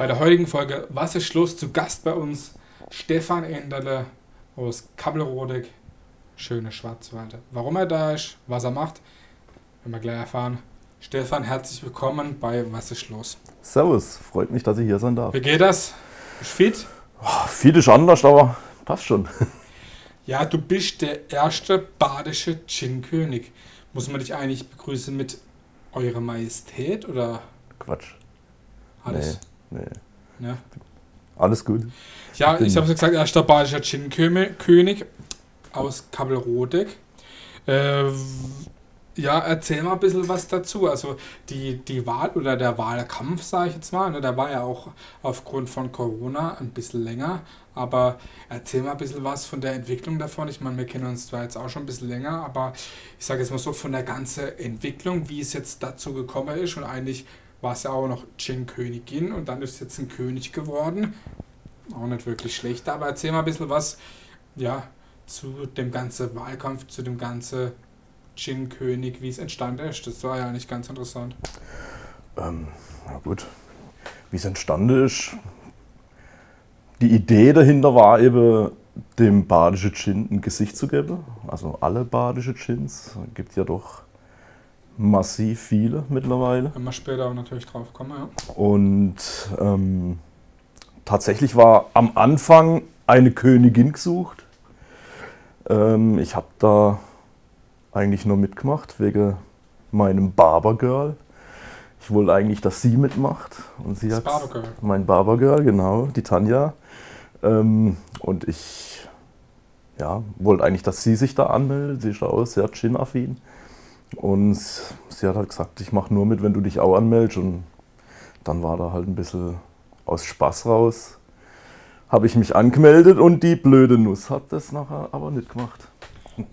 Bei der heutigen Folge Was ist Schluss? Zu Gast bei uns Stefan Enderle aus Kappelrodig, schöne Schwarzwalde. Warum er da ist, was er macht, werden wir gleich erfahren. Stefan, herzlich willkommen bei Was ist los? Servus, freut mich, dass ich hier sein darf. Wie geht das? Bist du fit? Oh, ist anders, aber passt schon. Ja, du bist der erste badische Gin-König. Muss man dich eigentlich begrüßen mit Eure Majestät oder Quatsch. alles? Nee, nee. Ja, Alles gut. ja bin- ich habe gesagt, erster badischer Gin-König aus Kappelrodig. Äh, ja, erzähl mal ein bisschen was dazu. Also die, die Wahl oder der Wahlkampf, sage ich jetzt mal, ne, der war ja auch aufgrund von Corona ein bisschen länger. Aber erzähl mal ein bisschen was von der Entwicklung davon. Ich meine, wir kennen uns zwar jetzt auch schon ein bisschen länger, aber ich sage jetzt mal so von der ganzen Entwicklung, wie es jetzt dazu gekommen ist. Und eigentlich war es ja auch noch Gin-Königin und dann ist es jetzt ein König geworden. Auch nicht wirklich schlecht, aber erzähl mal ein bisschen was, ja, zu dem ganzen Wahlkampf, zu dem ganzen Gin-König, wie es entstanden ist. Das war ja nicht ganz interessant. Ähm, na gut. Wie es entstanden ist. Die Idee dahinter war eben, dem badischen Gin ein Gesicht zu geben. Also alle badische Gins. Gibt ja doch massiv viele mittlerweile. Wenn wir später auch natürlich drauf kommen, ja. Und ähm, tatsächlich war am Anfang eine Königin gesucht. Ähm, ich habe da eigentlich nur mitgemacht wegen meinem Barbergirl. Ich wollte eigentlich, dass sie mitmacht. Und sie Das hat Barbergirl. mein Barbergirl, genau, die Tanja. Ähm, und ich ja, wollte eigentlich, dass sie sich da anmeldet. Sie ist auch sehr Gin-affin. Und sie hat halt gesagt, ich mache nur mit, wenn du dich auch anmeldest. Und dann war da halt ein bisschen aus Spaß raus. Habe ich mich angemeldet und die blöde Nuss hat das nachher aber nicht gemacht.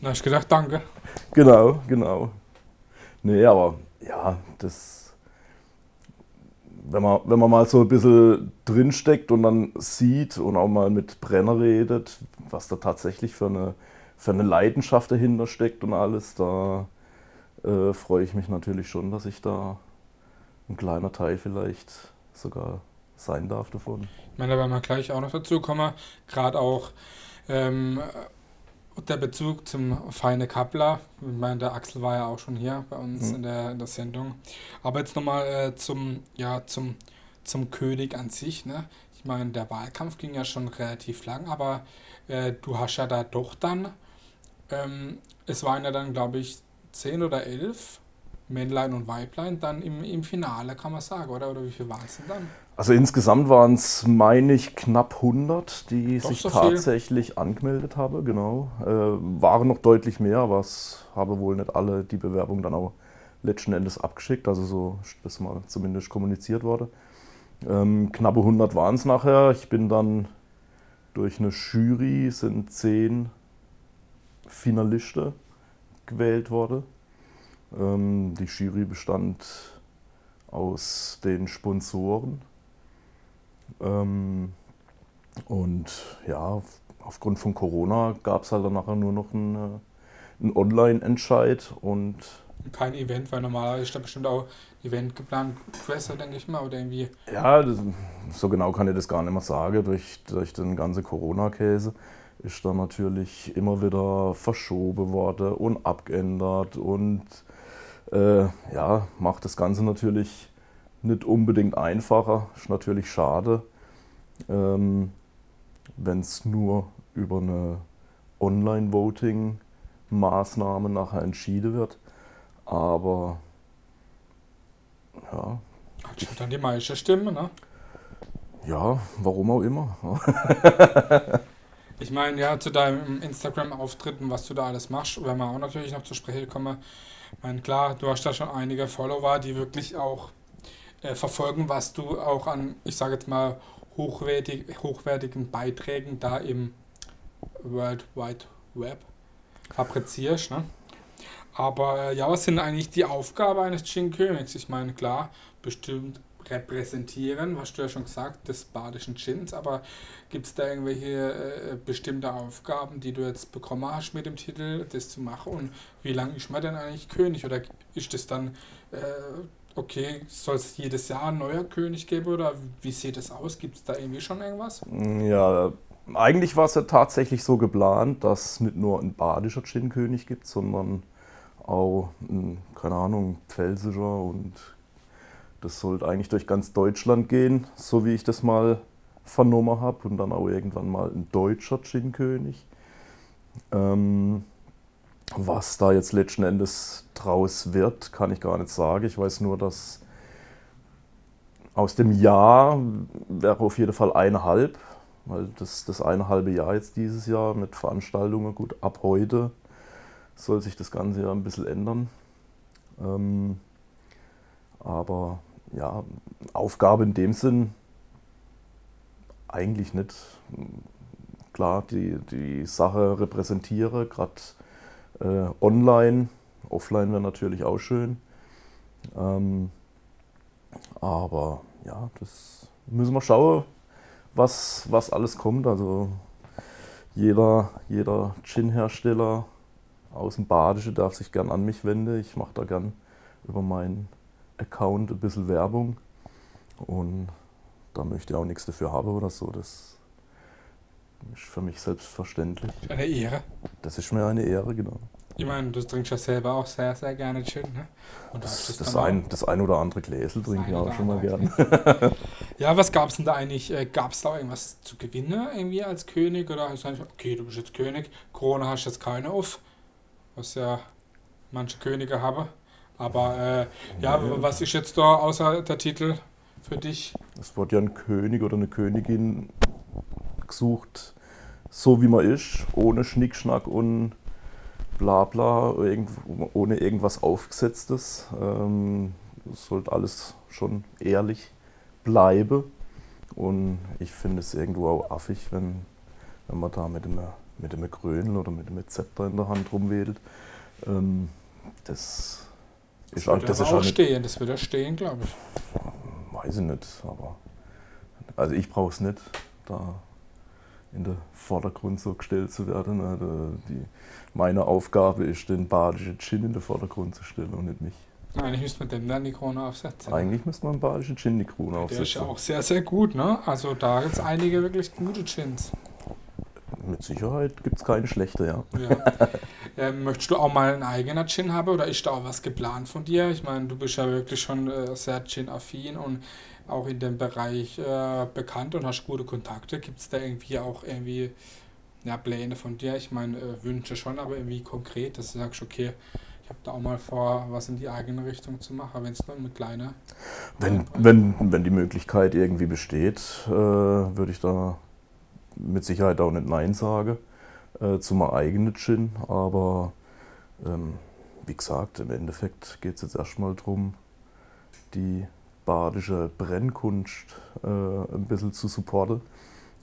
Da hab ich gedacht, danke. Genau, genau. Nee, aber ja, das. Wenn man, wenn man mal so ein bisschen drinsteckt und dann sieht und auch mal mit Brenner redet, was da tatsächlich für eine, für eine Leidenschaft dahinter steckt und alles, da äh, freue ich mich natürlich schon, dass ich da ein kleiner Teil vielleicht sogar sein darf davon. Ich meine, da werden wir gleich auch noch dazu kommen. Gerade auch ähm, der Bezug zum Feine Kappler. Ich meine, der Axel war ja auch schon hier bei uns Mhm. in, der, in der Sendung. Aber jetzt nochmal äh, zum, ja, zum, zum König an sich. Ne? Ich meine, der Wahlkampf ging ja schon relativ lang, aber äh, du hast ja da doch dann, ähm, es waren ja dann, glaube ich, zehn oder elf Männlein und Weiblein dann im, im Finale, kann man sagen, oder? Oder wie viel war es denn dann? Also insgesamt waren es, meine ich, knapp 100, die Doch sich so viel? tatsächlich angemeldet haben, genau. Äh, waren noch deutlich mehr, aber es habe wohl nicht alle die Bewerbung dann auch letzten Endes abgeschickt, also so das mal zumindest kommuniziert wurde. Ähm, knappe 100 waren es nachher. Ich bin dann durch eine Jury, sind zehn Finalisten gewählt worden. Ähm, die Jury bestand aus den Sponsoren. Ähm, und ja, aufgrund von Corona gab es halt dann nachher nur noch einen, äh, einen Online-Entscheid und Kein Event, weil normalerweise ist da bestimmt auch ein Event geplant, Presser, denke ich mal, oder irgendwie. ja, das, so genau kann ich das gar nicht mehr sagen. Durch, durch den ganzen Corona-Käse ist da natürlich immer wieder verschoben worden und abgeändert und äh, ja, macht das Ganze natürlich nicht unbedingt einfacher. Ist natürlich schade, ähm, wenn es nur über eine Online-Voting-Maßnahme nachher entschieden wird. Aber ja, Hat schon dann die meiste Stimme, ne? ja, warum auch immer. Ich meine, ja, zu deinem Instagram-Auftritten, was du da alles machst, werden wir auch natürlich noch zu sprechen kommen. Ich meine, klar, du hast da schon einige Follower, die wirklich auch äh, verfolgen, was du auch an, ich sage jetzt mal, hochwertig, hochwertigen Beiträgen da im World Wide Web fabrizierst. Ne? Aber äh, ja, was sind eigentlich die Aufgaben eines Gin-Königs? Ich meine, klar, bestimmt repräsentieren, hast du ja schon gesagt, des badischen Gins, aber gibt es da irgendwelche äh, bestimmte Aufgaben, die du jetzt bekommen hast mit dem Titel, das zu machen? Und wie lange ist man denn eigentlich König? Oder ist das dann äh, okay, soll es jedes Jahr ein neuer König geben oder wie sieht es aus? Gibt es da irgendwie schon irgendwas? Ja, eigentlich war es ja tatsächlich so geplant, dass nicht nur ein badischer Gin-König gibt, sondern auch, ein, keine Ahnung, pfälzischer und das sollte eigentlich durch ganz Deutschland gehen, so wie ich das mal vernommen habe und dann auch irgendwann mal ein deutscher Gin-König. Ähm, was da jetzt letzten Endes draus wird, kann ich gar nicht sagen. Ich weiß nur, dass aus dem Jahr wäre auf jeden Fall eineinhalb, weil das, das eine halbe Jahr jetzt dieses Jahr mit Veranstaltungen, gut, ab heute soll sich das Ganze ja ein bisschen ändern. Ähm, aber ja, Aufgabe in dem Sinn eigentlich nicht. Klar, die, die Sache repräsentiere, gerade äh, online. Offline wäre natürlich auch schön. Ähm, aber ja, das müssen wir schauen, was, was alles kommt. Also jeder, jeder Gin-Hersteller aus dem Badische darf sich gern an mich wenden. Ich mache da gern über meinen Account ein bisschen Werbung. Und da möchte ich auch nichts dafür haben oder so. Das ist für mich selbstverständlich. Eine Ehre. Das ist mir eine Ehre, genau. Ich meine, du trinkst ja selber auch sehr, sehr gerne Gin, ne? Und das, das, das ein, das ein oder andere Gläsel trinke ich auch schon mal gern. ja, was gab es denn da eigentlich? Äh, gab es da irgendwas zu gewinnen irgendwie als König? Oder hast du eigentlich, okay, du bist jetzt König, Krone hast jetzt keine auf, was ja manche Könige haben. Aber äh, ja, nee. was ist jetzt da außer der Titel für dich? Es wird ja ein König oder eine Königin gesucht, so wie man ist, ohne Schnickschnack und Blabla, ohne irgendwas Aufgesetztes. Ähm, es sollte alles schon ehrlich bleiben. Und ich finde es irgendwo auch affig, wenn, wenn man da mit einem, mit einem Krönel oder mit einem Zepter in der Hand rumwedelt. Ähm, das, das ist, wird das ist auch stehen, das wird ja stehen, glaube ich. Weiß ich nicht, aber also ich brauche es nicht. Da in den Vordergrund so gestellt zu werden. Also die, meine Aufgabe ist, den badischen Gin in den Vordergrund zu stellen und nicht mich. Eigentlich müsste man dem dann die Krone aufsetzen. Eigentlich müsste man badischen Gin die Krone aufsetzen. Der ist ja auch sehr, sehr gut, ne? Also da gibt es einige wirklich gute Gins. Mit Sicherheit gibt es keine schlechte, ja. ja. Ähm, möchtest du auch mal einen eigenen Gin haben oder ist da auch was geplant von dir? Ich meine, du bist ja wirklich schon äh, sehr Gin-affin und auch in dem Bereich äh, bekannt und hast gute Kontakte. Gibt es da irgendwie auch irgendwie ja, Pläne von dir? Ich meine, äh, Wünsche schon, aber irgendwie konkret, dass du sagst, okay, ich habe da auch mal vor, was in die eigene Richtung zu machen, wenn es nur eine kleine. Wenn, wenn, wenn die Möglichkeit irgendwie besteht, äh, würde ich da mit Sicherheit auch nicht Nein sagen äh, zu meinem eigenen Gin, aber ähm, wie gesagt, im Endeffekt geht es jetzt erstmal darum, die badische Brennkunst äh, ein bisschen zu supporten.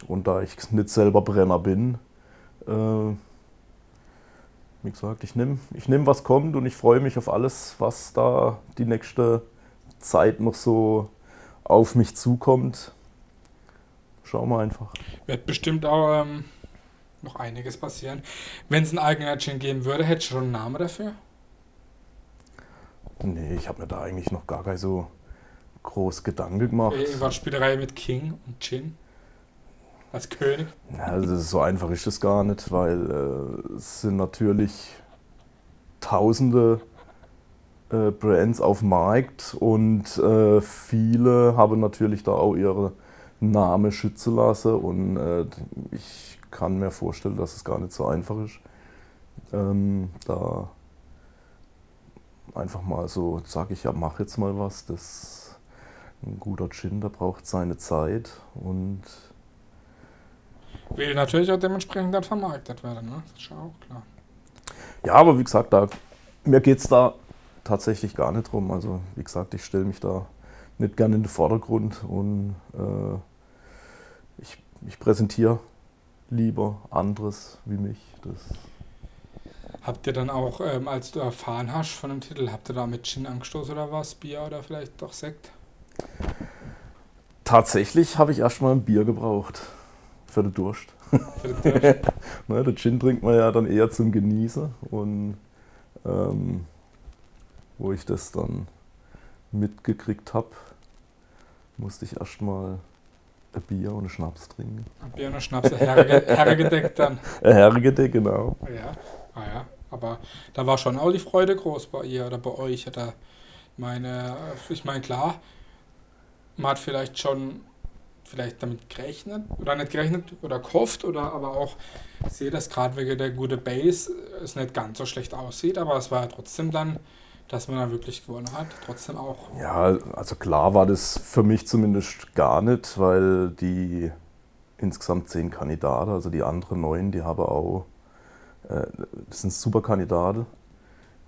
Und da ich nicht selber Brenner bin, äh, wie gesagt, ich nehme, ich nehm, was kommt und ich freue mich auf alles, was da die nächste Zeit noch so auf mich zukommt. Schauen wir einfach. Wird bestimmt auch ähm, noch einiges passieren. Wenn es einen eigenen Gin geben würde, hättest du schon einen Namen dafür? Nee, ich habe mir da eigentlich noch gar kein so groß Gedanken gemacht. Irgendwas Spielerei mit King und Chin? Als König? Ja, also so einfach ist es gar nicht, weil äh, es sind natürlich tausende äh, Brands auf dem Markt und äh, viele haben natürlich da auch ihre Namen schützen lassen und äh, ich kann mir vorstellen, dass es gar nicht so einfach ist, ähm, da einfach mal so, sage ich ja, mach jetzt mal was, das ein guter Gin, der braucht seine Zeit und will natürlich auch dementsprechend dann vermarktet werden, ne? Das ist ja auch klar. Ja, aber wie gesagt, da, mir geht es da tatsächlich gar nicht drum. Also wie gesagt, ich stelle mich da nicht gerne in den Vordergrund und äh, ich, präsentiere lieber anderes wie mich. Das habt ihr dann auch, ähm, als du erfahren hast von dem Titel, habt ihr da mit Gin angestoßen oder was? Bier oder vielleicht doch Sekt? Tatsächlich habe ich erstmal ein Bier gebraucht. Für den Durst. Für den Durst. ne, der Gin trinkt man ja dann eher zum Genießen. Und ähm, wo ich das dann mitgekriegt habe, musste ich erstmal ein Bier und einen Schnaps trinken. Ein Bier und ein Schnaps, herge, hergedeckt dann. Hergedeckt, genau. Ja, ah ja. Aber da war schon auch die Freude groß bei ihr oder bei euch. Oder meine, ich meine, klar, man hat vielleicht schon vielleicht damit gerechnet oder nicht gerechnet oder gehofft oder aber auch sehe, dass gerade wegen der gute Base es nicht ganz so schlecht aussieht, aber es war ja trotzdem dann, dass man da wirklich gewonnen hat, trotzdem auch. Ja, also klar war das für mich zumindest gar nicht, weil die insgesamt zehn Kandidaten, also die anderen neun, die haben auch, äh, das sind super Kandidaten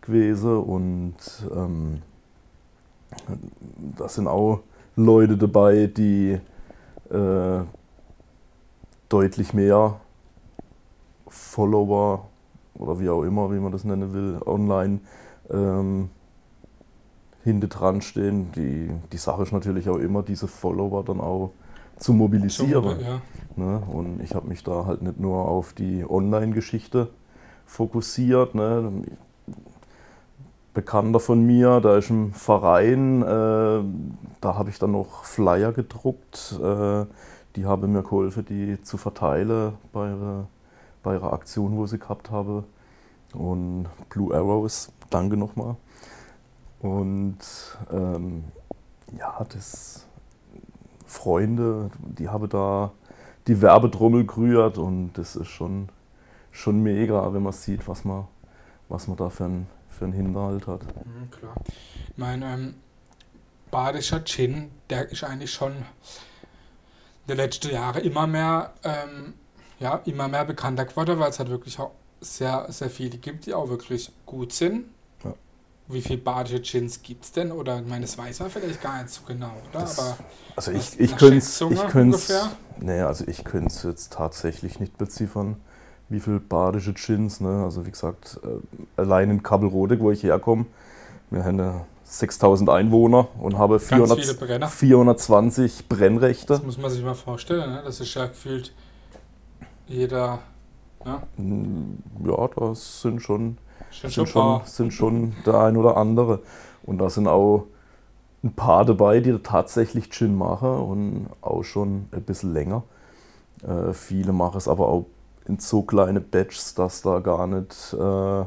gewesen und ähm, da sind auch Leute dabei, die äh, deutlich mehr Follower oder wie auch immer, wie man das nennen will, online ähm, hinter dran stehen. Die, die Sache ist natürlich auch immer, diese Follower dann auch zu mobilisieren. Ja. Ne? Und ich habe mich da halt nicht nur auf die Online-Geschichte fokussiert. Ne? Bekannter von mir, da ist ein Verein, äh, da habe ich dann noch Flyer gedruckt. Äh, die haben mir geholfen, die zu verteilen bei ihrer, bei ihrer Aktion, wo sie gehabt habe. Und Blue Arrows, danke nochmal. Und ähm, ja, das Freunde, die haben da die Werbetrommel gerührt und das ist schon, schon mega, wenn man sieht, was man, was man da für ein für einen Hinterhalt hat. Mhm, klar. Ich meine, ähm, badischer Gin, der ist eigentlich schon in den letzten Jahren immer mehr, ähm, ja, immer mehr bekannter geworden, weil es halt wirklich auch sehr, sehr viele gibt, die auch wirklich gut sind. Wie viele badische Gins gibt es denn? Oder ich meine, das weiß man vielleicht gar nicht so genau, oder? Das, Aber also ich, ich könnte es. Nee, also ich könnte es jetzt tatsächlich nicht beziffern wie viele badische Gins. Ne? Also wie gesagt, äh, allein in Kabelrode, wo ich herkomme, wir haben ja 6000 Einwohner und habe 400, 420 Brennrechte. Das muss man sich mal vorstellen. Ne? Das ist ja gefühlt jeder. Hm, ja das sind schon, sind schon, sind schon der ein oder andere. Und da sind auch ein paar dabei, die tatsächlich Gin machen und auch schon ein bisschen länger. Äh, viele machen es aber auch in so kleine Batches, dass da gar nicht äh,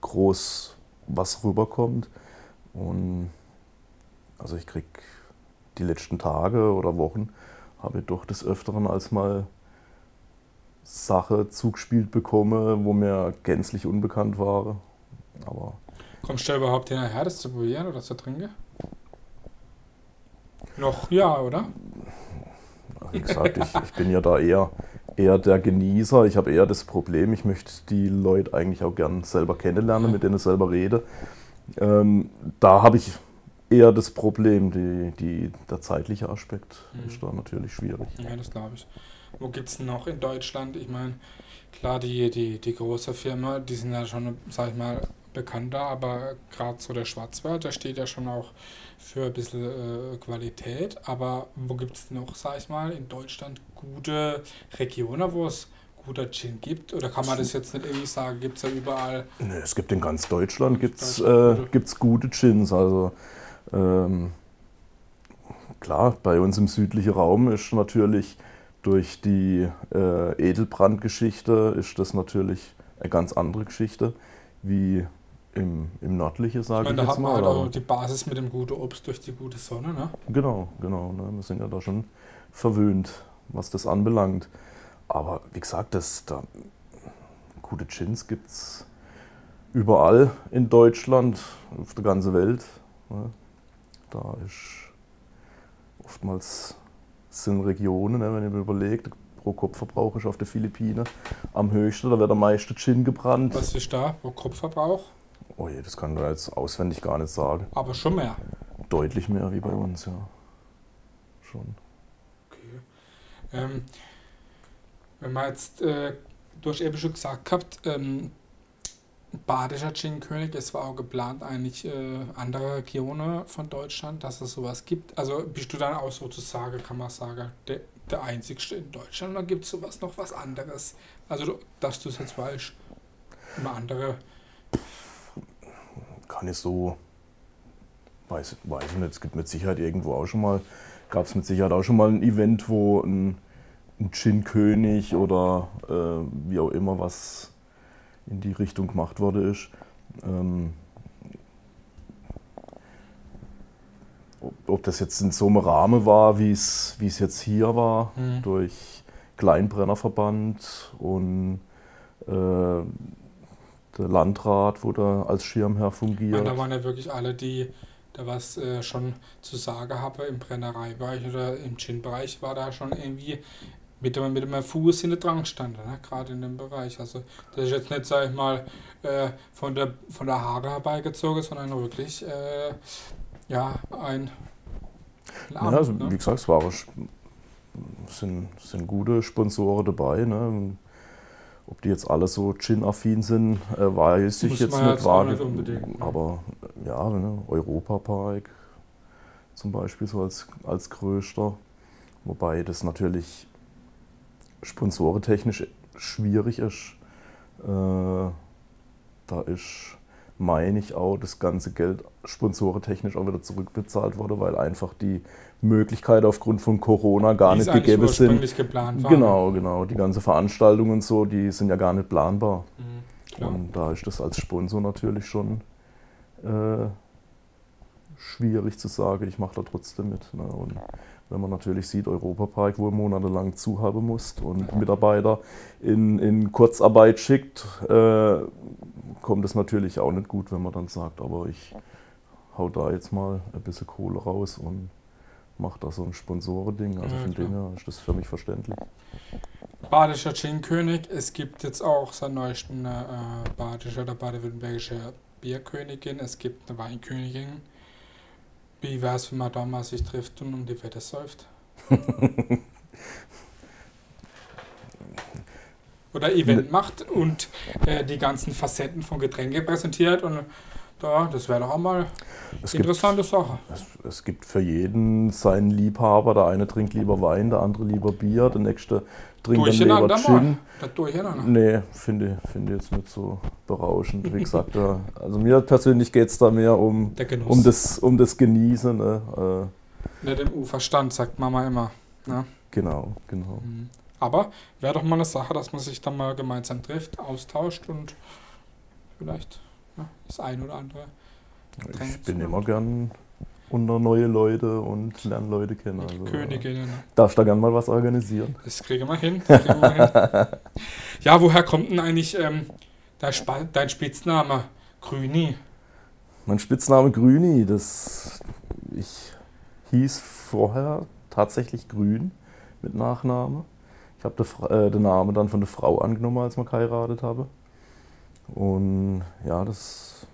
groß was rüberkommt. Und also ich krieg die letzten Tage oder Wochen habe ich doch des Öfteren als mal Sache zugespielt bekomme, wo mir gänzlich unbekannt war. Aber Kommst du überhaupt hinterher, das zu probieren oder zu trinken? Noch ja, oder? Wie gesagt, ich, ich bin ja da eher eher der Genießer. Ich habe eher das Problem, ich möchte die Leute eigentlich auch gern selber kennenlernen, mit denen ich selber rede. Ähm, da habe ich eher das Problem, die, die, der zeitliche Aspekt mhm. ist da natürlich schwierig. Ja, das glaube ich. Wo gibt es noch in Deutschland? Ich meine, klar, die, die, die große Firma, die sind ja schon, sag ich mal, bekannter, aber gerade so der Schwarzwald, der steht ja schon auch für ein bisschen äh, Qualität. Aber wo gibt es noch, sag ich mal, in Deutschland gute Regionen, wo es guter Gin gibt? Oder kann man das jetzt nicht irgendwie sagen, gibt es ja überall? Nee, es gibt in ganz Deutschland gibt's, äh, gibt's gute Gins. Also ähm, klar, bei uns im südlichen Raum ist natürlich durch die äh, Edelbrandgeschichte ist das natürlich eine ganz andere Geschichte wie im, im nördlichen, sage ich, ich, meine, da hat man halt auch die Basis mit dem guten Obst durch die gute Sonne, ne? Genau, genau. Ne? Wir sind ja da schon verwöhnt, was das anbelangt. Aber wie gesagt, das, da, gute Gins gibt es überall in Deutschland, auf der ganzen Welt. Ne? Da ist oftmals sind Regionen, ne, wenn ihr mir überlegt, pro Kopfverbrauch ist auf den Philippinen am höchsten, da wird am meisten Gin gebrannt. Was ist da pro Kopfverbrauch? Oh je, das kann ich jetzt auswendig gar nicht sagen. Aber schon mehr. Deutlich mehr wie bei uns, ja. Schon. Okay. Ähm, wenn man jetzt, äh, du hast eben schon gesagt gehabt, ähm, Badischer Gin-König, es war auch geplant, eigentlich äh, andere Regionen von Deutschland, dass es sowas gibt. Also bist du dann auch sozusagen, kann man sagen, der, der einzigste in Deutschland oder gibt es sowas noch was anderes? Also, dass du es jetzt weißt, immer andere kann ich so weiß, weiß ich nicht, es gibt mit Sicherheit irgendwo auch schon mal, gab es mit Sicherheit auch schon mal ein Event, wo ein, ein Gin-König oder äh, wie auch immer was in die Richtung gemacht wurde ist. Ähm, ob, ob das jetzt in so einem Rahmen war, wie es jetzt hier war, Mhm. durch Kleinbrennerverband und äh, der Landrat, wo da als Schirmherr fungiert. meine, da waren ja wirklich alle, die da was äh, schon zu sagen haben im Brennereibereich oder im Gin-Bereich, war da schon irgendwie mit dem, mit dem Fuß in der Drang stand, ne? gerade in dem Bereich. Also das ist jetzt nicht, sag ich mal, äh, von, der, von der Haare herbeigezogen, sondern wirklich äh, ja, ein, ein Ja, Amt, also, ne? wie gesagt, es war, sind, sind gute Sponsoren dabei. Ne? Ob die jetzt alle so Gin-affin sind, äh, weiß ich jetzt nicht. War, nicht ne? Aber ja, ne? Europapark zum Beispiel so als, als größter. Wobei das natürlich sponsorentechnisch schwierig ist. Äh, da ist, meine ich, auch das ganze Geld sponsorentechnisch auch wieder zurückbezahlt wurde, weil einfach die Möglichkeit aufgrund von Corona gar es nicht gegeben sind. geplant war. Genau, genau. Die ganze Veranstaltungen und so, die sind ja gar nicht planbar. Mhm. Und da ist das als Sponsor natürlich schon äh, schwierig zu sagen, ich mache da trotzdem mit. Ne? Und wenn man natürlich sieht, Europapark, wo er monatelang zuhaben muss und Mitarbeiter in, in Kurzarbeit schickt, äh, kommt es natürlich auch nicht gut, wenn man dann sagt, aber ich hau da jetzt mal ein bisschen Kohle raus und mache da so ein Sponsorending. Also von dem her ist das für mich verständlich. Badischer Gin-König. Es gibt jetzt auch seit neuestem eine äh, badische oder baden-württembergische Bierkönigin. Es gibt eine Weinkönigin. Wie wäre es, wenn man da mal sich trifft und um die Wette säuft? oder Event macht und äh, die ganzen Facetten von Getränke präsentiert und da, das wäre doch auch mal Es eine gibt interessante Sache. Es, es gibt für jeden seinen Liebhaber. Der eine trinkt lieber Wein, der andere lieber Bier, der nächste trinkt dann lieber. Gin. Das durcheinander. Nee, finde finde jetzt nicht so berauschend. Wie gesagt, ja, also mir persönlich geht es da mehr um, um, das, um das Genießen. Ne? Äh, Nicht im Uferstand, sagt Mama immer. Ne? genau, genau. Mhm. Aber wäre doch mal eine Sache, dass man sich dann mal gemeinsam trifft, austauscht und vielleicht das ein oder andere. Ich bin immer gern unter neue Leute und lerne Leute kennen. Also, Königinnen. ne? Darf da gern mal was organisieren? Das kriegen wir hin. Das kriegen wir hin. ja, woher kommt denn eigentlich ähm, dein, Spitzname Grüni? Mein Spitzname Grüni, das ich hieß vorher tatsächlich Grün mit Nachname. Ich habe den, äh, den Namen dann von der Frau angenommen, als wir geheiratet habe. Und ja, das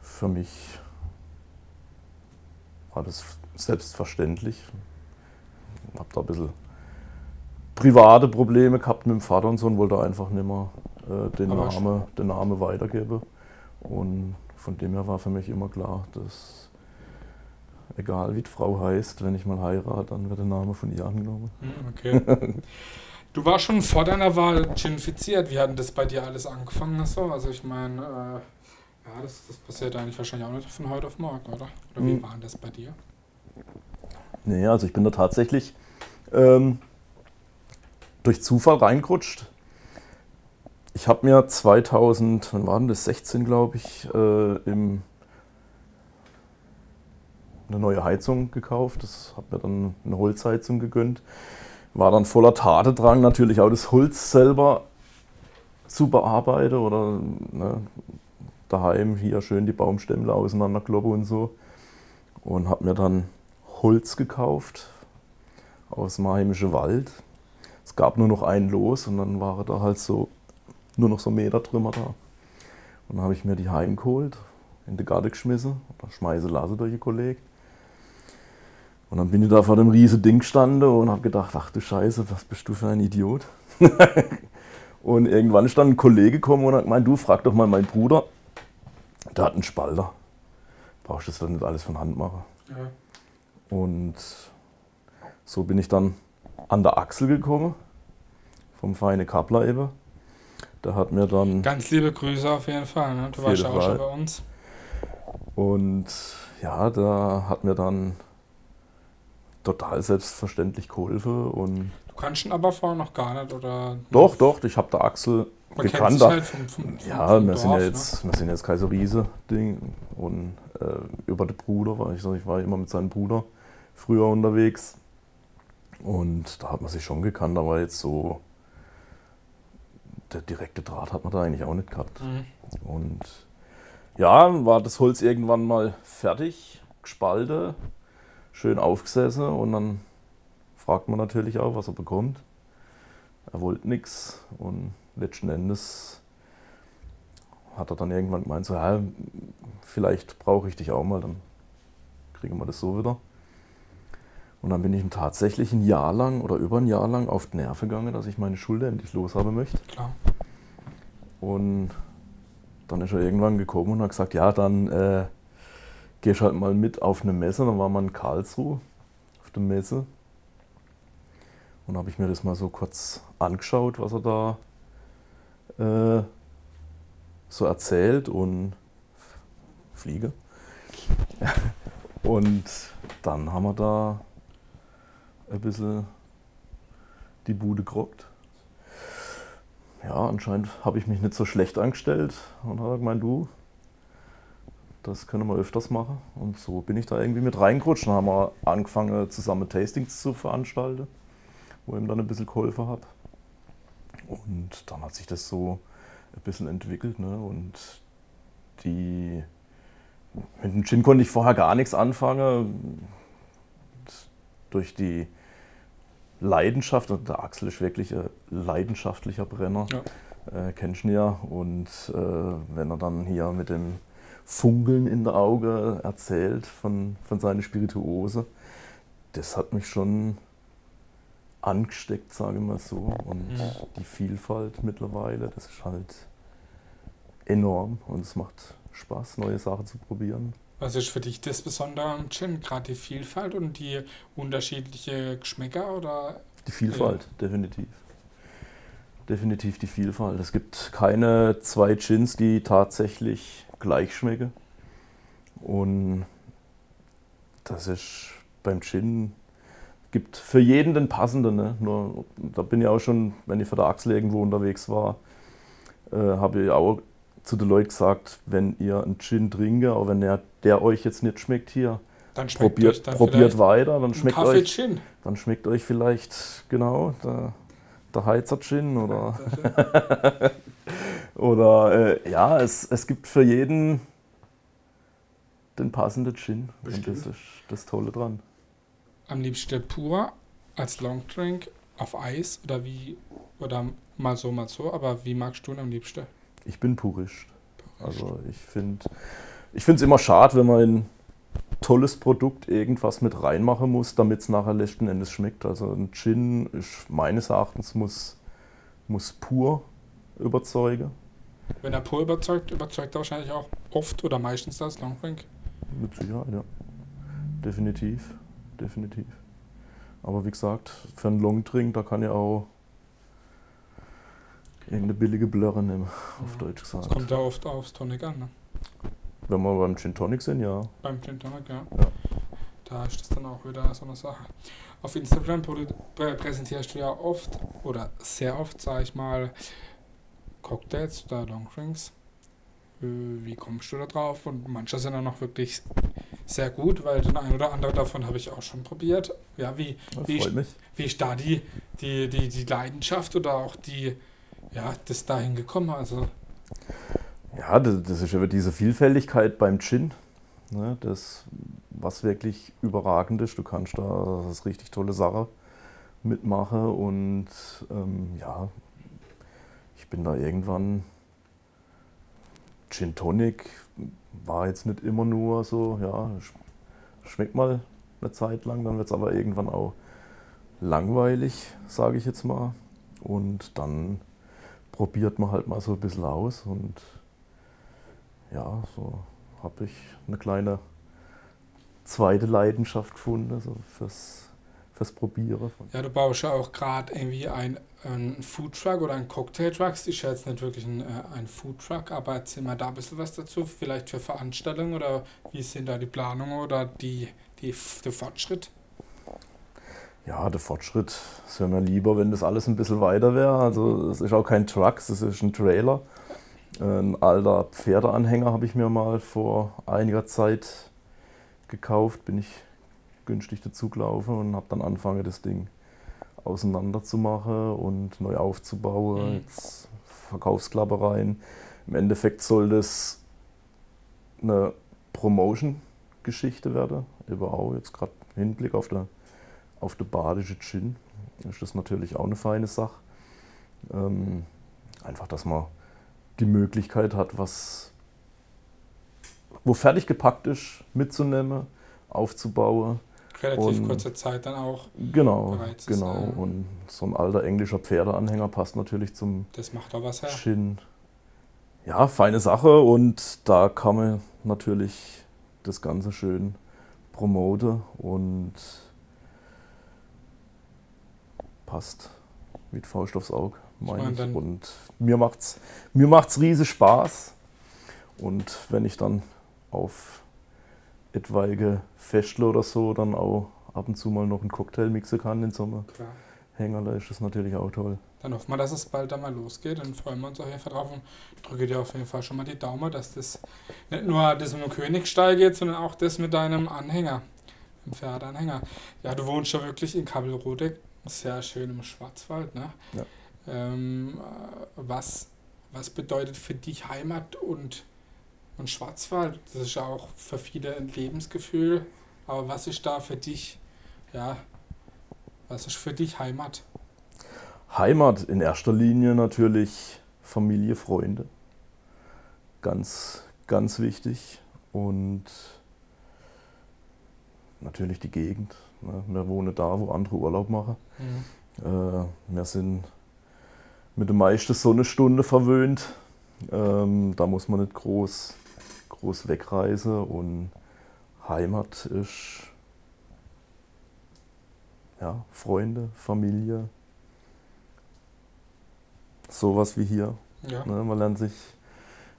für mich war das selbstverständlich. Ich habe da ein bisschen private Probleme gehabt mit dem Vater und so und wollte einfach nicht mehr äh, den, Aber Namen, den Namen weitergeben. Und von dem her war für mich immer klar, dass egal wie die Frau heißt, wenn ich mal heirate, dann wird der Name von ihr angenommen. Hm, Okay. Du warst schon vor deiner Wahl ginfiziert. Wie hat denn das bei dir alles angefangen? So? Also ich meine, äh, ja, das, das passiert eigentlich wahrscheinlich auch nicht von heute auf morgen, oder? Oder wie Hm. war denn das bei dir? Nee, also ich bin da tatsächlich ähm, durch Zufall reingerutscht. Ich habe mir 2000, wann war denn das, 16 glaube ich, äh, im, eine neue Heizung gekauft. Das habe mir dann eine Holzheizung gegönnt. War dann voller Tatendrang, natürlich auch das Holz selber zu bearbeiten oder ne, daheim hier schön die Baumstämme auseinanderkloppen und so. Und habe mir dann Holz gekauft aus dem heimischen Wald. Es gab nur noch ein Los und dann waren da halt so nur noch so Metertrümmer da. Und dann habe ich mir die heimgeholt, in die Garde geschmissen, oder schmeiße lasse durch die Kollegen. Und dann bin ich da vor dem riesen Ding gestanden und habe gedacht, ach du Scheiße, was bist du für ein Idiot? und irgendwann ist dann ein Kollege gekommen und hat gemeint, du frag doch mal meinen Bruder, der hat einen Spalter. Brauchst du das dann nicht alles von Hand machen? Ja. Und so bin ich dann an der Achsel gekommen, vom feine Kappler eben. Der hat mir dann Ganz liebe Grüße auf jeden Fall. Ne? Du warst ja auch schon bei uns. Und ja, da hat mir dann total selbstverständlich geholfen. Und Du kannst ihn aber vorher noch gar nicht, oder? doch, doch, ich habe der Axel Man gekannt. halt vom, vom, Ja, vom wir sind ja Dorf, ne? jetzt, wir sind jetzt kein so riese Ding. Und äh, über den Bruder war ich, ich war immer mit seinem Bruder früher unterwegs. Und da hat man sich schon gekannt, aber jetzt so der direkte Draht hat man da eigentlich auch nicht gehabt. Ne? Mhm. Und ja, dann war das Holz irgendwann mal fertig, gespalten, schön aufgesessen und dann fragt man natürlich auch, was er bekommt. Er wollte nichts und letzten Endes hat er dann irgendwann gemeint, so, ja, vielleicht brauche ich dich auch mal, dann kriegen wir das so wieder. Und dann bin ich ihm tatsächlich ein Jahr lang oder über ein Jahr lang auf die Nerven gegangen, dass ich meine Schulter endlich loshaben möchte. Klar. Und dann ist er irgendwann gekommen und hat gesagt, ja, dann äh, gehst halt mal mit auf eine Messe. Dann war man in Karlsruhe auf der Messe. Und habe ich mir das mal so kurz angeschaut, was er da äh, so erzählt und fliege. und dann haben wir da ein bisschen die Bude gerockt ja, anscheinend habe ich mich nicht so schlecht angestellt und habe gemeint, du, das können wir öfters machen. Und so bin ich da irgendwie mit reingerutscht. Dann haben wir angefangen, zusammen Tastings zu veranstalten, wo ich ihm dann ein bisschen geholfen habe. Und dann hat sich das so ein bisschen entwickelt. Ne? Und die, mit dem Gin konnte ich vorher gar nichts anfangen. Durch die Leidenschaft, und der Axel ist wirklich ein leidenschaftlicher Brenner, Ja. äh, kennst du ihn ja. Und äh, wenn er dann hier mit dem Funkeln in der Auge erzählt von, von seiner Spirituose, das hat mich schon angesteckt, sage ich mal so. Und Mhm. die Vielfalt mittlerweile, das ist halt enorm und es macht Spaß, neue Sachen zu probieren. Was ist für dich das Besondere am Gin? Gerade die Vielfalt und die unterschiedliche Geschmäcker oder Die Vielfalt, definitiv. Definitiv die Vielfalt. Es gibt keine zwei Gins, die tatsächlich gleich schmecken. Und das ist beim Gin, gibt für jeden den passenden. Ne? Nur, da bin ich auch schon, wenn ich für der Axel irgendwo unterwegs war, äh, habe ich auch zu den Leuten gesagt, wenn ihr einen Gin trinkt, auch wenn der, der euch jetzt nicht schmeckt hier, dann schmeckt euch probiert, dann probiert weiter, dann schmeckt euch Gin. dann schmeckt euch vielleicht genau der, der Heizer Gin oder, oder äh, ja, es, es gibt für jeden den passenden Gin. Und das Bestimmt. ist das Tolle dran. Am liebsten pur als Longdrink auf Eis oder wie oder mal so mal so, aber wie magst du ihn am liebsten? Ich bin Purist. Also ich finde ich es immer schade, wenn man in tolles Produkt irgendwas mit reinmachen muss, damit es nachher letzten Endes schmeckt. Also ein Gin ist meines Erachtens muss, muss pur überzeugen. Wenn er pur überzeugt, überzeugt er wahrscheinlich auch oft oder meistens das Longdrink. Mit Sicherheit, ja. Definitiv, definitiv. Aber wie gesagt, für einen Longdrink, da kann ich auch irgendeine billige Blöre nehmen, auf Ja. Deutsch Das gesagt. kommt ja oft aufs Tonic an, ne? Wenn wir beim Gin Tonic sind, ja. Beim Gin Tonic, ja. Ja. Da ist das dann auch wieder so eine Sache. Auf Instagram präsentierst du ja oft oder sehr oft, sag ich mal, Cocktails oder Longdrinks. Äh, Wie kommst du da drauf? Und manche sind dann auch wirklich sehr gut, weil den ein oder andere davon habe ich auch schon probiert. Ja, wie, Das Wie freut mich. wie ist da die, die, die, die Leidenschaft oder auch die, ja, das dahin gekommen? Also, Ja, das, das ist aber diese Vielfältigkeit beim Gin. Ne, das, was wirklich überragend ist. Du kannst da das richtig tolle Sache mitmachen und ähm, ja, ich bin da irgendwann. Gin Tonic war jetzt nicht immer nur so, ja, sch- schmeckt mal eine Zeit lang, dann wird es aber irgendwann auch langweilig, sage ich jetzt mal. Und dann probiert man halt mal so ein bisschen aus und ja, so habe ich eine kleine zweite Leidenschaft gefunden, so fürs, fürs Probieren. Ja, du baust ja auch gerade irgendwie ein, ein Foodtruck oder ein Cocktailtruck. Ich jetzt nicht wirklich ein, äh, ein Foodtruck, aber erzähl mal da ein bisschen was dazu. Vielleicht für Veranstaltungen oder wie sind da die Planungen oder die, die, der Fortschritt? Ja, der Fortschritt. Es wäre mir lieber, wenn das alles ein bisschen weiter wäre. Also, es ist auch kein Truck, es ist ein Trailer. Ein alter Pferdeanhänger habe ich mir mal vor einiger Zeit gekauft. Bin ich günstig dazu gelaufen und habe dann angefangen, das Ding auseinander zu machen und neu aufzubauen. Mhm. Jetzt Verkaufsklappereien. Im Endeffekt soll das eine Promotion-Geschichte werden. Überall jetzt gerade im Hinblick auf der, auf der badische Gin ist das natürlich auch eine feine Sache. Ähm, einfach, dass man die Möglichkeit hat, was wo fertig gepackt ist, mitzunehmen, aufzubauen relativ und, kurze Zeit dann auch. Genau, genau. Sein. Und so ein alter englischer Pferdeanhänger passt natürlich zum das macht doch was her. Shin. Ja, feine Sache und da kann man natürlich das Ganze schön promoten und passt mit Faust aufs Auge, meine ich. ich. Und mir macht's, mir macht's riesig Spaß. Und wenn ich dann auf etwaige Festle oder so dann auch ab und zu mal noch einen Cocktail mixen kann in Sommer. Klar. Da ist das natürlich auch toll. Dann hoffen wir, dass es bald einmal losgeht und freuen wir uns auf jeden Fall drauf und drücke dir auf jeden Fall schon mal die Daumen, dass das nicht nur das mit dem Königstall geht, sondern auch das mit deinem Anhänger, dem Pferdeanhänger. Ja, du wohnst ja wirklich in Kabelrode, sehr schön im Schwarzwald. Ne? Ja. Ähm, was, was bedeutet für dich Heimat und und Schwarzwald, das ist ja auch für viele ein Lebensgefühl. Aber was ist da für dich, ja, was ist für dich Heimat? Heimat in erster Linie natürlich Familie, Freunde. Ganz, ganz wichtig. Und natürlich die Gegend. Ne? Wir wohnen da, wo andere Urlaub machen. Mhm. Äh, wir sind mit der meisten Sonnenstunde verwöhnt. Ähm, da muss man nicht groß groß wegreise und Heimat ist ja, Freunde, Familie, sowas wie hier. Ja. Ne, man lernt sich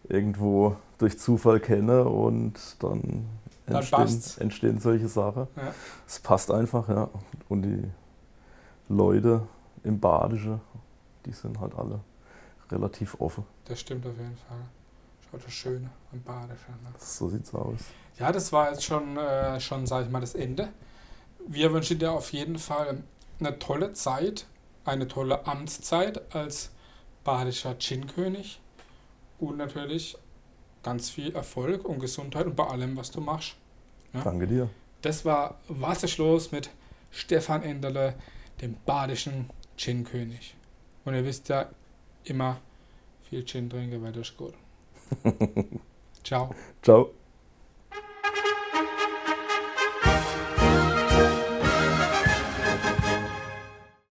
irgendwo durch Zufall kennen und dann, dann entstehen, entstehen, solche Sachen. Ja. Es passt einfach, ja. Und die Leute im Badische, die sind halt alle relativ offen. Das stimmt auf jeden Fall. Oder schön und badischer. Ne? So sieht's aus. Ja, das war jetzt schon, äh, schon sage ich mal, das Ende. Wir wünschen dir auf jeden Fall eine tolle Zeit, eine tolle Amtszeit als badischer Gin-König und natürlich ganz viel Erfolg und Gesundheit und bei allem, was du machst. Ne? Danke dir. Das war Wasserschloss mit Stefan Enderle, dem badischen Gin-König. Und ihr wisst ja immer viel Gin trinken, weil das ist gut. Ciao. Ciao.